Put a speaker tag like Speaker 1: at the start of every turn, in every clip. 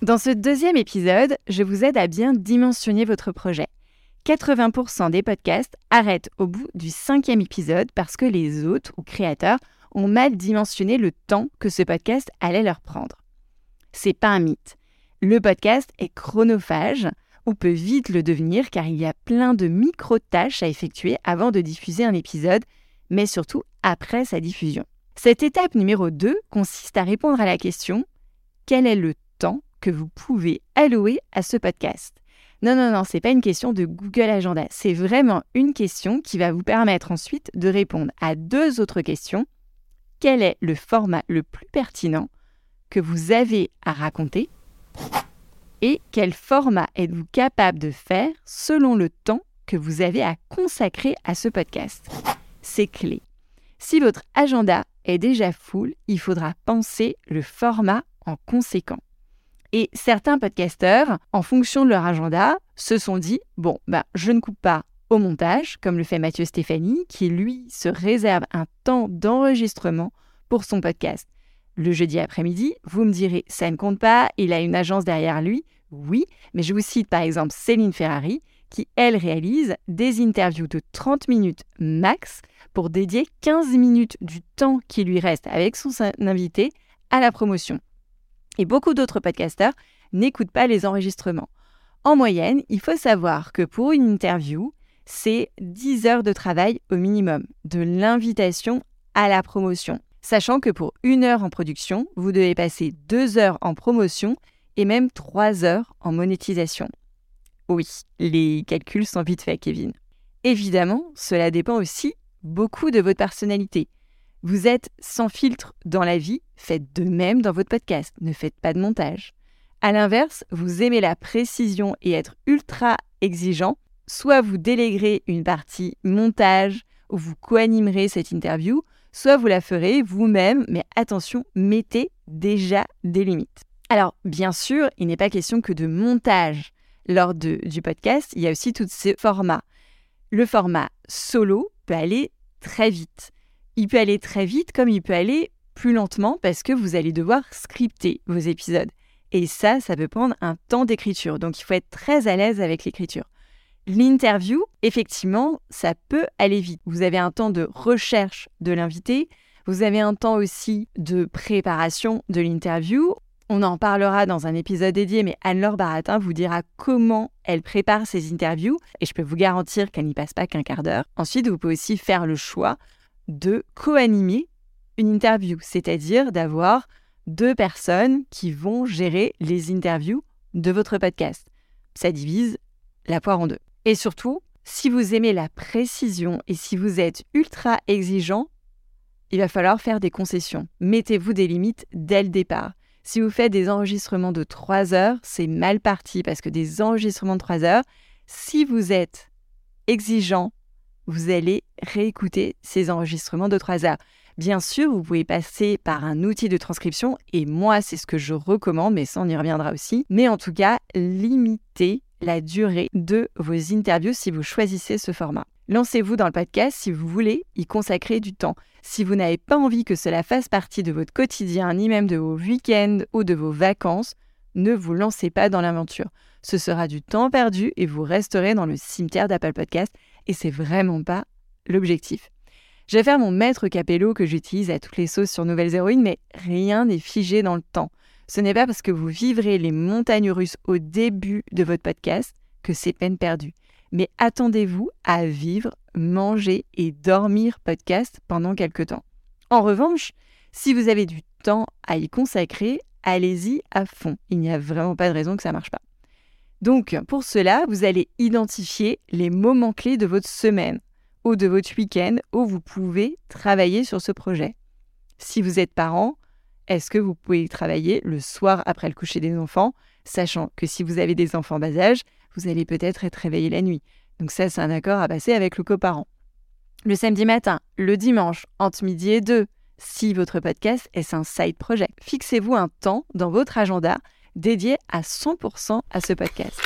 Speaker 1: Dans ce deuxième épisode, je vous aide à bien dimensionner votre projet. 80% des podcasts arrêtent au bout du cinquième épisode parce que les hôtes ou créateurs ont mal dimensionné le temps que ce podcast allait leur prendre. C'est pas un mythe. Le podcast est chronophage, ou peut vite le devenir car il y a plein de micro-tâches à effectuer avant de diffuser un épisode, mais surtout après sa diffusion. Cette étape numéro 2 consiste à répondre à la question quel est le temps que vous pouvez allouer à ce podcast. Non, non, non, c'est pas une question de Google Agenda. C'est vraiment une question qui va vous permettre ensuite de répondre à deux autres questions. Quel est le format le plus pertinent que vous avez à raconter? Et quel format êtes-vous capable de faire selon le temps que vous avez à consacrer à ce podcast? C'est clé. Si votre agenda est déjà full, il faudra penser le format en conséquent. Et certains podcasteurs, en fonction de leur agenda, se sont dit bon, ben, je ne coupe pas au montage, comme le fait Mathieu Stéphanie, qui lui se réserve un temps d'enregistrement pour son podcast. Le jeudi après-midi, vous me direz, ça ne compte pas, il a une agence derrière lui. Oui, mais je vous cite par exemple Céline Ferrari, qui, elle, réalise des interviews de 30 minutes max pour dédier 15 minutes du temps qui lui reste avec son invité à la promotion et beaucoup d'autres podcasteurs n'écoutent pas les enregistrements. En moyenne, il faut savoir que pour une interview, c'est 10 heures de travail au minimum, de l'invitation à la promotion. Sachant que pour une heure en production, vous devez passer 2 heures en promotion et même 3 heures en monétisation. Oui, les calculs sont vite faits, Kevin. Évidemment, cela dépend aussi beaucoup de votre personnalité. Vous êtes sans filtre dans la vie, faites de même dans votre podcast, ne faites pas de montage. A l'inverse, vous aimez la précision et être ultra exigeant, soit vous déléguerez une partie montage ou vous co-animerez cette interview, soit vous la ferez vous-même, mais attention, mettez déjà des limites. Alors, bien sûr, il n'est pas question que de montage lors du podcast, il y a aussi tous ces formats. Le format solo peut aller très vite il peut aller très vite comme il peut aller plus lentement parce que vous allez devoir scripter vos épisodes. Et ça, ça peut prendre un temps d'écriture. Donc il faut être très à l'aise avec l'écriture. L'interview, effectivement, ça peut aller vite. Vous avez un temps de recherche de l'invité, vous avez un temps aussi de préparation de l'interview. On en parlera dans un épisode dédié, mais Anne-Laure Baratin vous dira comment elle prépare ses interviews et je peux vous garantir qu'elle n'y passe pas qu'un quart d'heure. Ensuite, vous pouvez aussi faire le choix de co-animer une interview, c'est-à-dire d'avoir deux personnes qui vont gérer les interviews de votre podcast. Ça divise la poire en deux. Et surtout, si vous aimez la précision et si vous êtes ultra exigeant, il va falloir faire des concessions. Mettez-vous des limites dès le départ. Si vous faites des enregistrements de 3 heures, c'est mal parti parce que des enregistrements de 3 heures, si vous êtes exigeant vous allez réécouter ces enregistrements de 3 heures. Bien sûr, vous pouvez passer par un outil de transcription et moi, c'est ce que je recommande, mais ça, on y reviendra aussi. Mais en tout cas, limitez la durée de vos interviews si vous choisissez ce format. Lancez-vous dans le podcast si vous voulez y consacrer du temps. Si vous n'avez pas envie que cela fasse partie de votre quotidien, ni même de vos week-ends ou de vos vacances, ne vous lancez pas dans l'aventure. Ce sera du temps perdu et vous resterez dans le cimetière d'Apple Podcast et c'est vraiment pas l'objectif. Je vais faire mon maître capello que j'utilise à toutes les sauces sur Nouvelles Héroïnes, mais rien n'est figé dans le temps. Ce n'est pas parce que vous vivrez les montagnes russes au début de votre podcast que c'est peine perdue. Mais attendez-vous à vivre, manger et dormir podcast pendant quelque temps. En revanche, si vous avez du temps à y consacrer, allez-y à fond. Il n'y a vraiment pas de raison que ça ne marche pas. Donc, pour cela, vous allez identifier les moments clés de votre semaine ou de votre week-end où vous pouvez travailler sur ce projet. Si vous êtes parent, est-ce que vous pouvez travailler le soir après le coucher des enfants, sachant que si vous avez des enfants bas âge, vous allez peut-être être réveillé la nuit. Donc ça, c'est un accord à passer avec le coparent. Le samedi matin, le dimanche, entre midi et deux, si votre podcast est un side project. Fixez-vous un temps dans votre agenda dédié à 100% à ce podcast.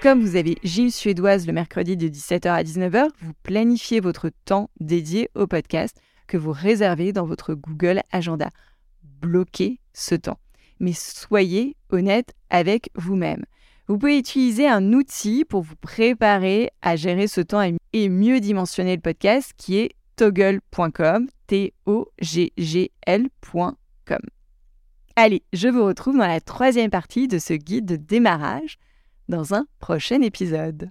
Speaker 1: Comme vous avez Gilles Suédoise le mercredi de 17h à 19h, vous planifiez votre temps dédié au podcast que vous réservez dans votre Google Agenda. Bloquez ce temps. Mais soyez honnête avec vous-même. Vous pouvez utiliser un outil pour vous préparer à gérer ce temps et mieux dimensionner le podcast qui est toggle.com, T-O-G-G-L.com. Allez, je vous retrouve dans la troisième partie de ce guide de démarrage dans un prochain épisode.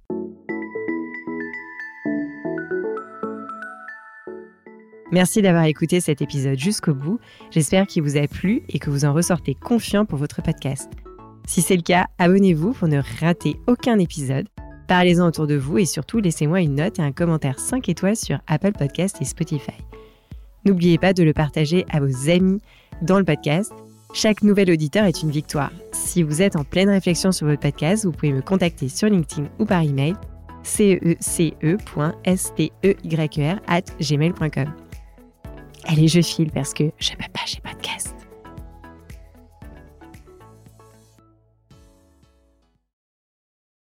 Speaker 2: Merci d'avoir écouté cet épisode jusqu'au bout. J'espère qu'il vous a plu et que vous en ressortez confiant pour votre podcast. Si c'est le cas, abonnez-vous pour ne rater aucun épisode. Parlez-en autour de vous et surtout laissez-moi une note et un commentaire 5 étoiles sur Apple Podcast et Spotify. N'oubliez pas de le partager à vos amis dans le podcast chaque nouvel auditeur est une victoire. Si vous êtes en pleine réflexion sur votre podcast, vous pouvez me contacter sur LinkedIn ou par email cece.steyr at gmail.com. Allez, je file parce que je peux pas, j'ai pas